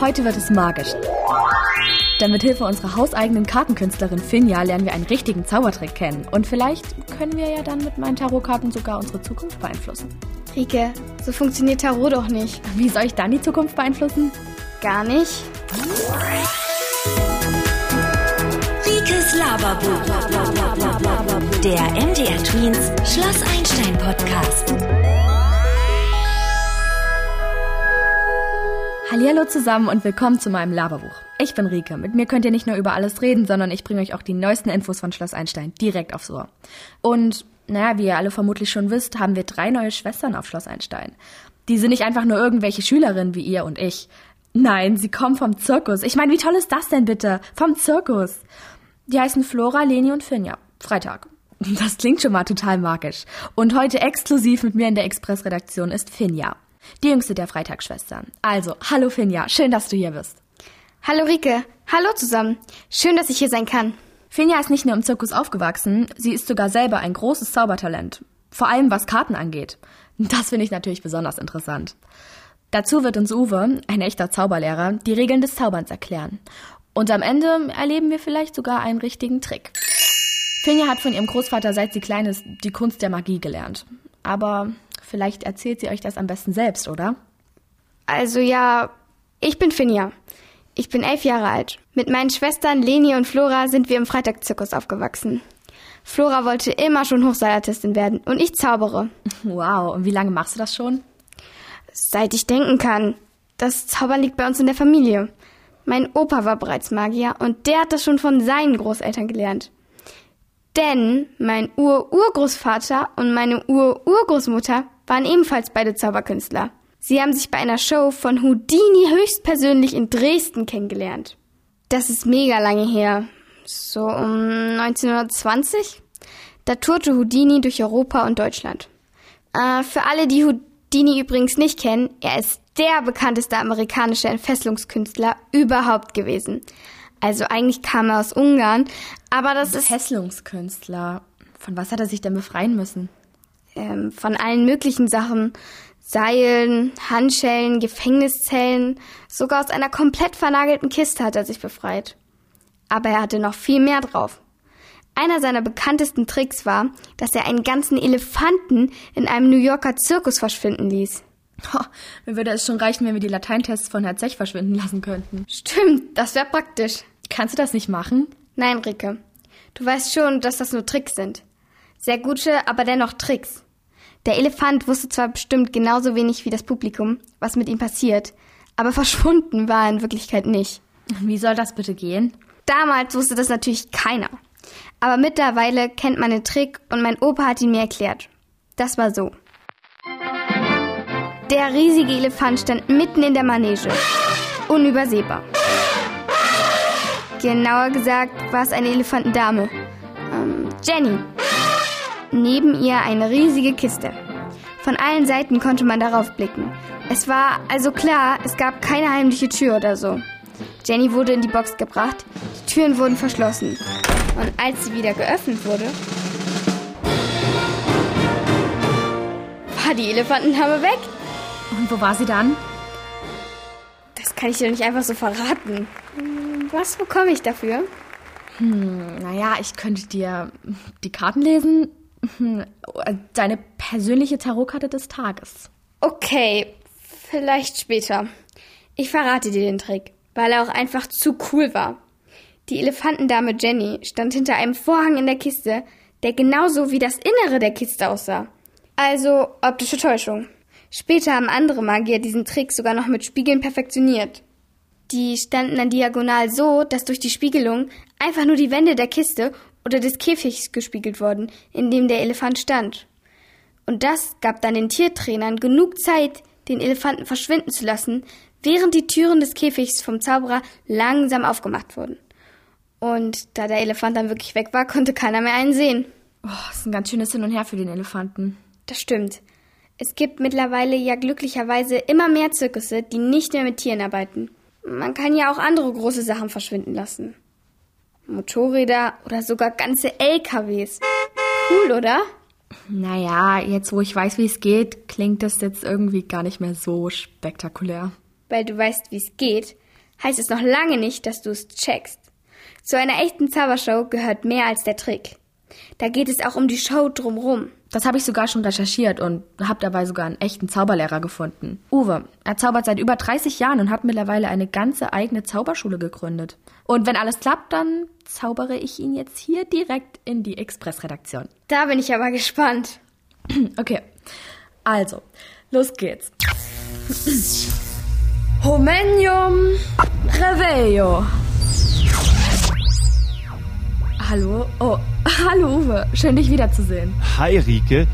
Heute wird es magisch. Denn mit Hilfe unserer hauseigenen Kartenkünstlerin Finja lernen wir einen richtigen Zaubertrick kennen. Und vielleicht können wir ja dann mit meinen Tarotkarten sogar unsere Zukunft beeinflussen. Rike, so funktioniert Tarot doch nicht. Wie soll ich dann die Zukunft beeinflussen? Gar nicht. Rikes Laberbuch. Der MDR Tweens Schloss Einstein Podcast. Hallihallo zusammen und willkommen zu meinem Laberbuch. Ich bin Rike. Mit mir könnt ihr nicht nur über alles reden, sondern ich bringe euch auch die neuesten Infos von Schloss Einstein direkt aufs Ohr. Und naja, wie ihr alle vermutlich schon wisst, haben wir drei neue Schwestern auf Schloss Einstein. Die sind nicht einfach nur irgendwelche Schülerinnen wie ihr und ich. Nein, sie kommen vom Zirkus. Ich meine, wie toll ist das denn bitte? Vom Zirkus. Die heißen Flora, Leni und Finja. Freitag. Das klingt schon mal total magisch. Und heute exklusiv mit mir in der Express-Redaktion ist Finja. Die jüngste der Freitagsschwestern. Also, hallo Finja, schön, dass du hier bist. Hallo Rike, hallo zusammen. Schön, dass ich hier sein kann. Finja ist nicht nur im Zirkus aufgewachsen, sie ist sogar selber ein großes Zaubertalent. Vor allem was Karten angeht. Das finde ich natürlich besonders interessant. Dazu wird uns Uwe, ein echter Zauberlehrer, die Regeln des Zauberns erklären. Und am Ende erleben wir vielleicht sogar einen richtigen Trick. Finja hat von ihrem Großvater, seit sie klein ist, die Kunst der Magie gelernt. Aber vielleicht erzählt sie euch das am besten selbst, oder? Also ja, ich bin Finja. Ich bin elf Jahre alt. Mit meinen Schwestern Leni und Flora sind wir im Freitagszirkus aufgewachsen. Flora wollte immer schon Hochseilartistin werden und ich zaubere. Wow, und wie lange machst du das schon? Seit ich denken kann. Das Zaubern liegt bei uns in der Familie. Mein Opa war bereits Magier und der hat das schon von seinen Großeltern gelernt. Denn mein Ur-Urgroßvater und meine Ur-Urgroßmutter waren ebenfalls beide Zauberkünstler. Sie haben sich bei einer Show von Houdini höchstpersönlich in Dresden kennengelernt. Das ist mega lange her. So um 1920. Da tourte Houdini durch Europa und Deutschland. Äh, für alle, die Houdini übrigens nicht kennen, er ist der bekannteste amerikanische Entfesselungskünstler überhaupt gewesen. Also eigentlich kam er aus Ungarn, aber das ist Fesselungskünstler. Von was hat er sich denn befreien müssen? Ähm, von allen möglichen Sachen. Seilen, Handschellen, Gefängniszellen, sogar aus einer komplett vernagelten Kiste hat er sich befreit. Aber er hatte noch viel mehr drauf. Einer seiner bekanntesten Tricks war, dass er einen ganzen Elefanten in einem New Yorker Zirkus verschwinden ließ. Ho, mir würde es schon reichen, wenn wir die Lateintests von Herr Zech verschwinden lassen könnten. Stimmt, das wäre praktisch. Kannst du das nicht machen? Nein, Rike. Du weißt schon, dass das nur Tricks sind. Sehr gute, aber dennoch Tricks. Der Elefant wusste zwar bestimmt genauso wenig wie das Publikum, was mit ihm passiert, aber verschwunden war er in Wirklichkeit nicht. Wie soll das bitte gehen? Damals wusste das natürlich keiner. Aber mittlerweile kennt man den Trick und mein Opa hat ihn mir erklärt. Das war so. Der riesige Elefant stand mitten in der Manege. Unübersehbar. Genauer gesagt war es eine Elefantendame. Ähm, Jenny. Neben ihr eine riesige Kiste. Von allen Seiten konnte man darauf blicken. Es war also klar, es gab keine heimliche Tür oder so. Jenny wurde in die Box gebracht, die Türen wurden verschlossen. Und als sie wieder geöffnet wurde, war die Elefantendame weg. Und wo war sie dann? Das kann ich dir nicht einfach so verraten. Was bekomme ich dafür? Hm, naja, ich könnte dir die Karten lesen. Hm, Deine persönliche Tarotkarte des Tages. Okay, vielleicht später. Ich verrate dir den Trick, weil er auch einfach zu cool war. Die Elefantendame Jenny stand hinter einem Vorhang in der Kiste, der genauso wie das Innere der Kiste aussah. Also optische Täuschung. Später haben andere Magier diesen Trick sogar noch mit Spiegeln perfektioniert. Die standen dann diagonal so, dass durch die Spiegelung einfach nur die Wände der Kiste oder des Käfigs gespiegelt wurden, in dem der Elefant stand. Und das gab dann den Tiertrainern genug Zeit, den Elefanten verschwinden zu lassen, während die Türen des Käfigs vom Zauberer langsam aufgemacht wurden. Und da der Elefant dann wirklich weg war, konnte keiner mehr einen sehen. Oh, das ist ein ganz schönes Hin und Her für den Elefanten. Das stimmt. Es gibt mittlerweile ja glücklicherweise immer mehr Zirkusse, die nicht mehr mit Tieren arbeiten. Man kann ja auch andere große Sachen verschwinden lassen. Motorräder oder sogar ganze LKWs. Cool, oder? Naja, jetzt wo ich weiß, wie es geht, klingt das jetzt irgendwie gar nicht mehr so spektakulär. Weil du weißt, wie es geht, heißt es noch lange nicht, dass du es checkst. Zu einer echten Zaubershow gehört mehr als der Trick. Da geht es auch um die Show drumrum. Das habe ich sogar schon recherchiert und habe dabei sogar einen echten Zauberlehrer gefunden. Uwe, er zaubert seit über 30 Jahren und hat mittlerweile eine ganze eigene Zauberschule gegründet. Und wenn alles klappt, dann zaubere ich ihn jetzt hier direkt in die Express-Redaktion. Da bin ich aber gespannt. Okay, also, los geht's. Homenium Revelio. Hallo? Oh, hallo Uwe. Schön, dich wiederzusehen. Hi Rike.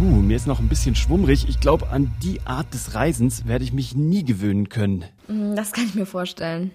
Uh, mir ist noch ein bisschen schwummrig. Ich glaube, an die Art des Reisens werde ich mich nie gewöhnen können. Hm, Das kann ich mir vorstellen.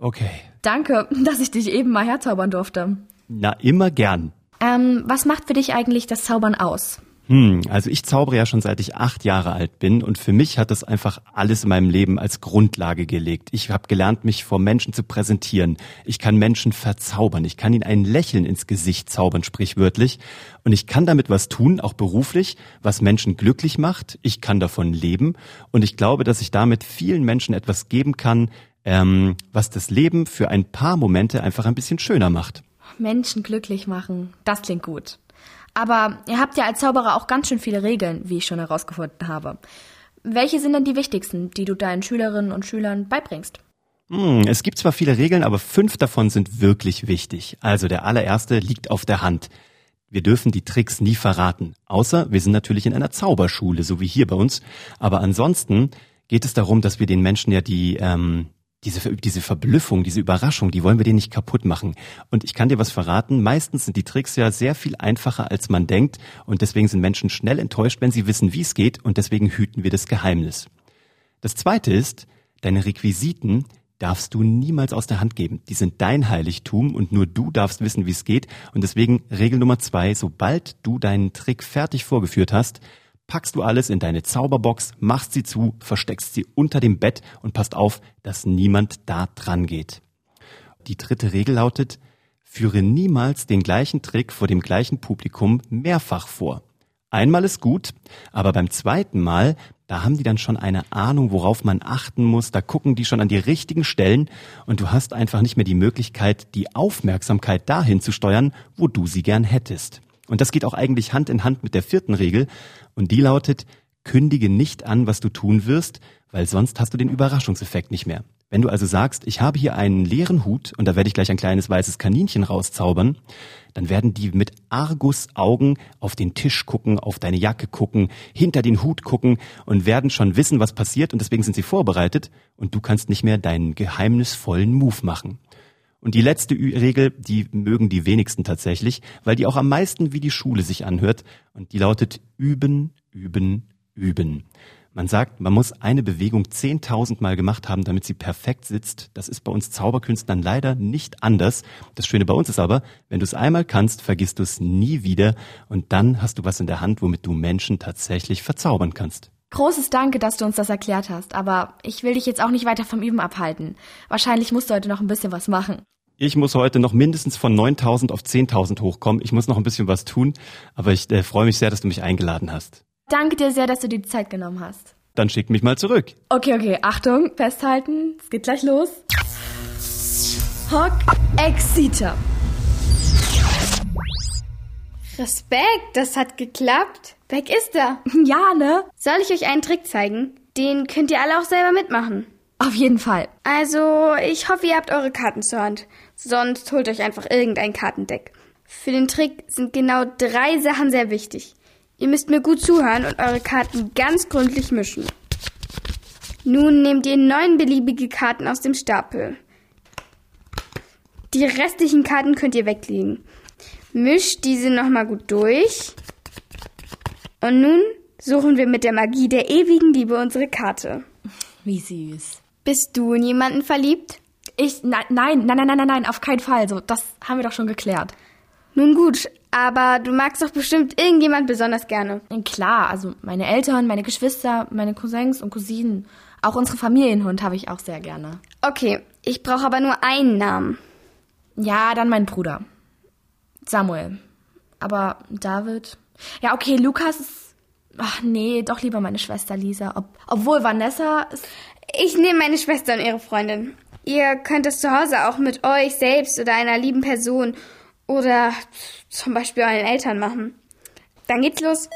Okay. Danke, dass ich dich eben mal herzaubern durfte. Na, immer gern. Ähm, was macht für dich eigentlich das Zaubern aus? Hm, also ich zaubere ja schon seit ich acht Jahre alt bin und für mich hat das einfach alles in meinem Leben als Grundlage gelegt. Ich habe gelernt, mich vor Menschen zu präsentieren. Ich kann Menschen verzaubern. Ich kann ihnen ein Lächeln ins Gesicht zaubern, sprichwörtlich. Und ich kann damit was tun, auch beruflich, was Menschen glücklich macht. Ich kann davon leben und ich glaube, dass ich damit vielen Menschen etwas geben kann, ähm, was das Leben für ein paar Momente einfach ein bisschen schöner macht. Menschen glücklich machen. Das klingt gut. Aber ihr habt ja als Zauberer auch ganz schön viele Regeln, wie ich schon herausgefunden habe. Welche sind denn die wichtigsten, die du deinen Schülerinnen und Schülern beibringst? Hm, es gibt zwar viele Regeln, aber fünf davon sind wirklich wichtig. Also der allererste liegt auf der Hand. Wir dürfen die Tricks nie verraten. Außer wir sind natürlich in einer Zauberschule, so wie hier bei uns. Aber ansonsten geht es darum, dass wir den Menschen ja die, ähm, diese, diese Verblüffung, diese Überraschung, die wollen wir denen nicht kaputt machen. Und ich kann dir was verraten, meistens sind die Tricks ja sehr viel einfacher, als man denkt. Und deswegen sind Menschen schnell enttäuscht, wenn sie wissen, wie es geht. Und deswegen hüten wir das Geheimnis. Das zweite ist, deine Requisiten darfst du niemals aus der Hand geben. Die sind dein Heiligtum und nur du darfst wissen, wie es geht. Und deswegen Regel Nummer zwei, sobald du deinen Trick fertig vorgeführt hast, packst du alles in deine Zauberbox, machst sie zu, versteckst sie unter dem Bett und passt auf, dass niemand da dran geht. Die dritte Regel lautet, führe niemals den gleichen Trick vor dem gleichen Publikum mehrfach vor. Einmal ist gut, aber beim zweiten Mal, da haben die dann schon eine Ahnung, worauf man achten muss, da gucken die schon an die richtigen Stellen und du hast einfach nicht mehr die Möglichkeit, die Aufmerksamkeit dahin zu steuern, wo du sie gern hättest. Und das geht auch eigentlich Hand in Hand mit der vierten Regel und die lautet, kündige nicht an, was du tun wirst, weil sonst hast du den Überraschungseffekt nicht mehr. Wenn du also sagst, ich habe hier einen leeren Hut und da werde ich gleich ein kleines weißes Kaninchen rauszaubern, dann werden die mit Argusaugen auf den Tisch gucken, auf deine Jacke gucken, hinter den Hut gucken und werden schon wissen, was passiert und deswegen sind sie vorbereitet und du kannst nicht mehr deinen geheimnisvollen Move machen. Und die letzte Regel, die mögen die wenigsten tatsächlich, weil die auch am meisten wie die Schule sich anhört und die lautet üben, üben, üben. Man sagt, man muss eine Bewegung 10.000 Mal gemacht haben, damit sie perfekt sitzt. Das ist bei uns Zauberkünstlern leider nicht anders. Das Schöne bei uns ist aber, wenn du es einmal kannst, vergisst du es nie wieder und dann hast du was in der Hand, womit du Menschen tatsächlich verzaubern kannst. Großes Danke, dass du uns das erklärt hast, aber ich will dich jetzt auch nicht weiter vom Üben abhalten. Wahrscheinlich musst du heute noch ein bisschen was machen. Ich muss heute noch mindestens von 9.000 auf 10.000 hochkommen. Ich muss noch ein bisschen was tun, aber ich äh, freue mich sehr, dass du mich eingeladen hast. Danke dir sehr, dass du dir die Zeit genommen hast. Dann schick mich mal zurück. Okay, okay, Achtung, festhalten, es geht gleich los. Hock Exciter. Respekt, das hat geklappt. Weg ist er. Ja, ne? Soll ich euch einen Trick zeigen? Den könnt ihr alle auch selber mitmachen. Auf jeden Fall. Also, ich hoffe, ihr habt eure Karten zur Hand. Sonst holt euch einfach irgendein Kartendeck. Für den Trick sind genau drei Sachen sehr wichtig. Ihr müsst mir gut zuhören und eure Karten ganz gründlich mischen. Nun nehmt ihr neun beliebige Karten aus dem Stapel. Die restlichen Karten könnt ihr weglegen. Mischt diese nochmal gut durch. Und nun suchen wir mit der Magie der ewigen Liebe unsere Karte. Wie süß. Bist du in jemanden verliebt? Ich, nein, nein, nein, nein, nein, nein, auf keinen Fall. So, das haben wir doch schon geklärt. Nun gut, aber du magst doch bestimmt irgendjemand besonders gerne. Klar, also meine Eltern, meine Geschwister, meine Cousins und Cousinen. Auch unsere Familienhund habe ich auch sehr gerne. Okay, ich brauche aber nur einen Namen. Ja, dann mein Bruder. Samuel. Aber David. Ja, okay, Lukas ist. Ach nee, doch lieber meine Schwester Lisa. Ob, obwohl Vanessa ist. Ich nehme meine Schwester und ihre Freundin. Ihr könnt es zu Hause auch mit euch selbst oder einer lieben Person oder zum Beispiel euren Eltern machen. Dann geht's los.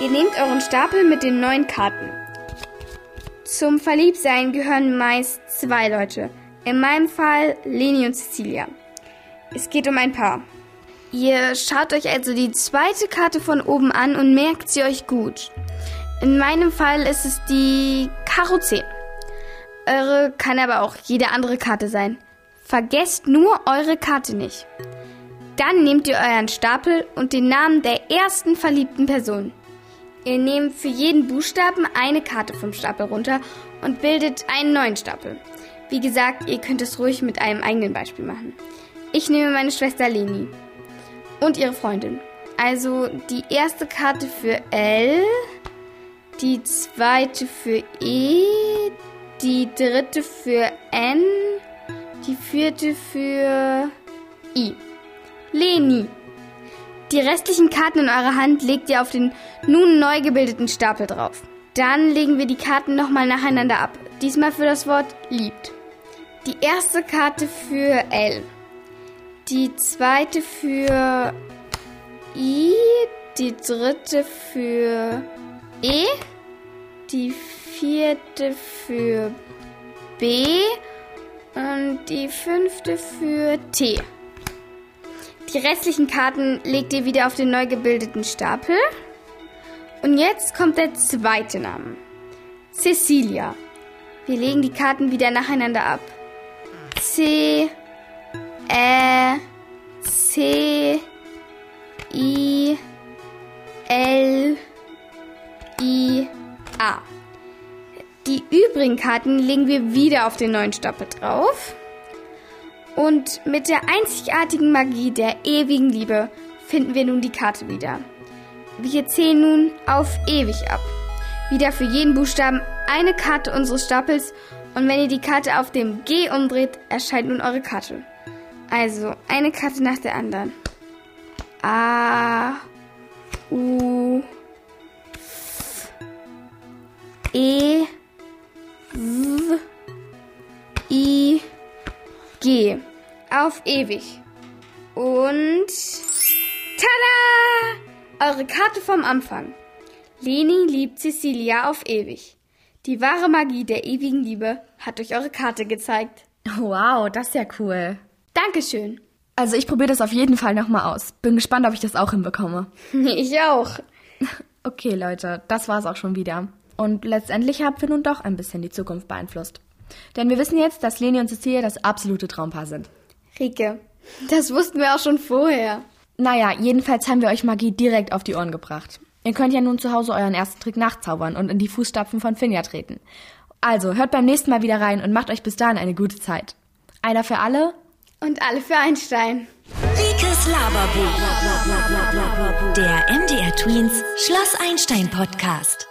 Ihr nehmt euren Stapel mit den neuen Karten. Zum Verliebtsein gehören meist zwei Leute. In meinem Fall Leni und Cecilia. Es geht um ein Paar. Ihr schaut euch also die zweite Karte von oben an und merkt sie euch gut. In meinem Fall ist es die Karo 10. Eure kann aber auch jede andere Karte sein. Vergesst nur eure Karte nicht. Dann nehmt ihr euren Stapel und den Namen der ersten verliebten Person. Ihr nehmt für jeden Buchstaben eine Karte vom Stapel runter und bildet einen neuen Stapel. Wie gesagt, ihr könnt es ruhig mit einem eigenen Beispiel machen. Ich nehme meine Schwester Leni und ihre Freundin. Also die erste Karte für L, die zweite für E, die dritte für N, die vierte für I. Leni. Die restlichen Karten in eurer Hand legt ihr auf den nun neu gebildeten Stapel drauf. Dann legen wir die Karten nochmal nacheinander ab. Diesmal für das Wort liebt. Die erste Karte für L. Die zweite für I. Die dritte für E. Die vierte für B. Und die fünfte für T. Die restlichen Karten legt ihr wieder auf den neu gebildeten Stapel. Und jetzt kommt der zweite Name. Cecilia. Wir legen die Karten wieder nacheinander ab. C, Ä, C, I, L, I, A. Die übrigen Karten legen wir wieder auf den neuen Stapel drauf. Und mit der einzigartigen Magie der ewigen Liebe finden wir nun die Karte wieder. Wir zählen nun auf ewig ab. Wieder für jeden Buchstaben eine Karte unseres Stapels und wenn ihr die Karte auf dem G umdreht, erscheint nun eure Karte. Also eine Karte nach der anderen. A, U, E, W, I, G. Auf ewig. Und tada! Eure Karte vom Anfang. Leni liebt Cecilia auf ewig. Die wahre Magie der ewigen Liebe hat euch eure Karte gezeigt. Wow, das ist ja cool. Dankeschön. Also ich probiere das auf jeden Fall nochmal aus. Bin gespannt, ob ich das auch hinbekomme. Ich auch. Okay, Leute, das war's auch schon wieder. Und letztendlich haben wir nun doch ein bisschen die Zukunft beeinflusst. Denn wir wissen jetzt, dass Leni und Cecilia das absolute Traumpaar sind. Rike, das wussten wir auch schon vorher. Naja, jedenfalls haben wir euch Magie direkt auf die Ohren gebracht. Ihr könnt ja nun zu Hause euren ersten Trick nachzaubern und in die Fußstapfen von Finja treten. Also, hört beim nächsten Mal wieder rein und macht euch bis dahin eine gute Zeit. Einer für alle und alle für Einstein. Rikes Laberbuch. Der MDR Tweens Schloss Einstein Podcast.